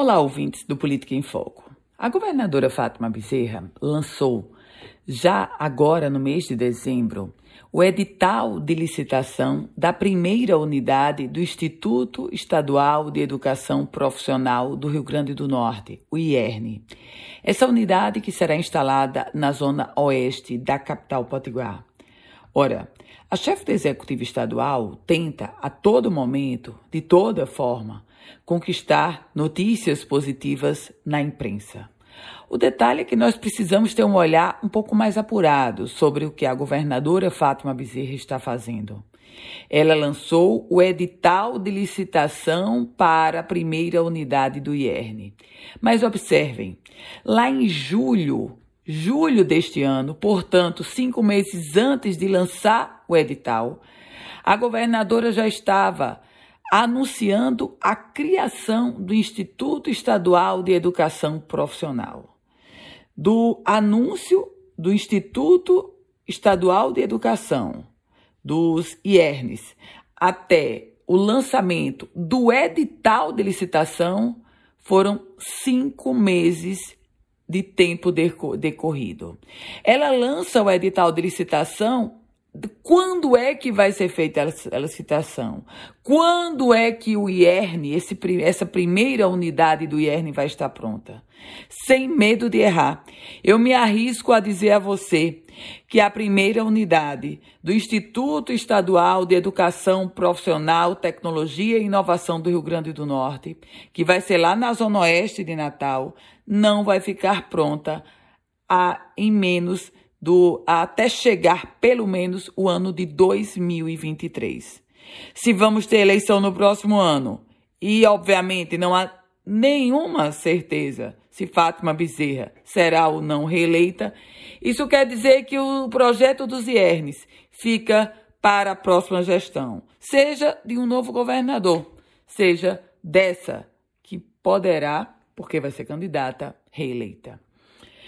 Olá, ouvintes do Política em Foco. A governadora Fátima Bezerra lançou, já agora no mês de dezembro, o edital de licitação da primeira unidade do Instituto Estadual de Educação Profissional do Rio Grande do Norte, o IERN. Essa unidade que será instalada na zona oeste da capital potiguar. Ora, a chefe do executivo estadual tenta a todo momento, de toda forma, conquistar notícias positivas na imprensa. O detalhe é que nós precisamos ter um olhar um pouco mais apurado sobre o que a governadora Fátima Bezerra está fazendo. Ela lançou o edital de licitação para a primeira unidade do IERN. Mas observem, lá em julho, julho deste ano, portanto, cinco meses antes de lançar o edital, a governadora já estava anunciando a criação do Instituto Estadual de Educação Profissional. Do anúncio do Instituto Estadual de Educação, dos IERNs, até o lançamento do edital de licitação, foram cinco meses de tempo decorrido. Ela lança o edital de licitação quando é que vai ser feita a licitação? Quando é que o IERN, esse, essa primeira unidade do IERN vai estar pronta? Sem medo de errar, eu me arrisco a dizer a você que a primeira unidade do Instituto Estadual de Educação Profissional, Tecnologia e Inovação do Rio Grande do Norte, que vai ser lá na Zona Oeste de Natal, não vai ficar pronta a, em menos do até chegar pelo menos o ano de 2023. Se vamos ter eleição no próximo ano, e obviamente não há nenhuma certeza se Fátima Bezerra será ou não reeleita, isso quer dizer que o projeto dos IERNs fica para a próxima gestão, seja de um novo governador, seja dessa que poderá, porque vai ser candidata, reeleita.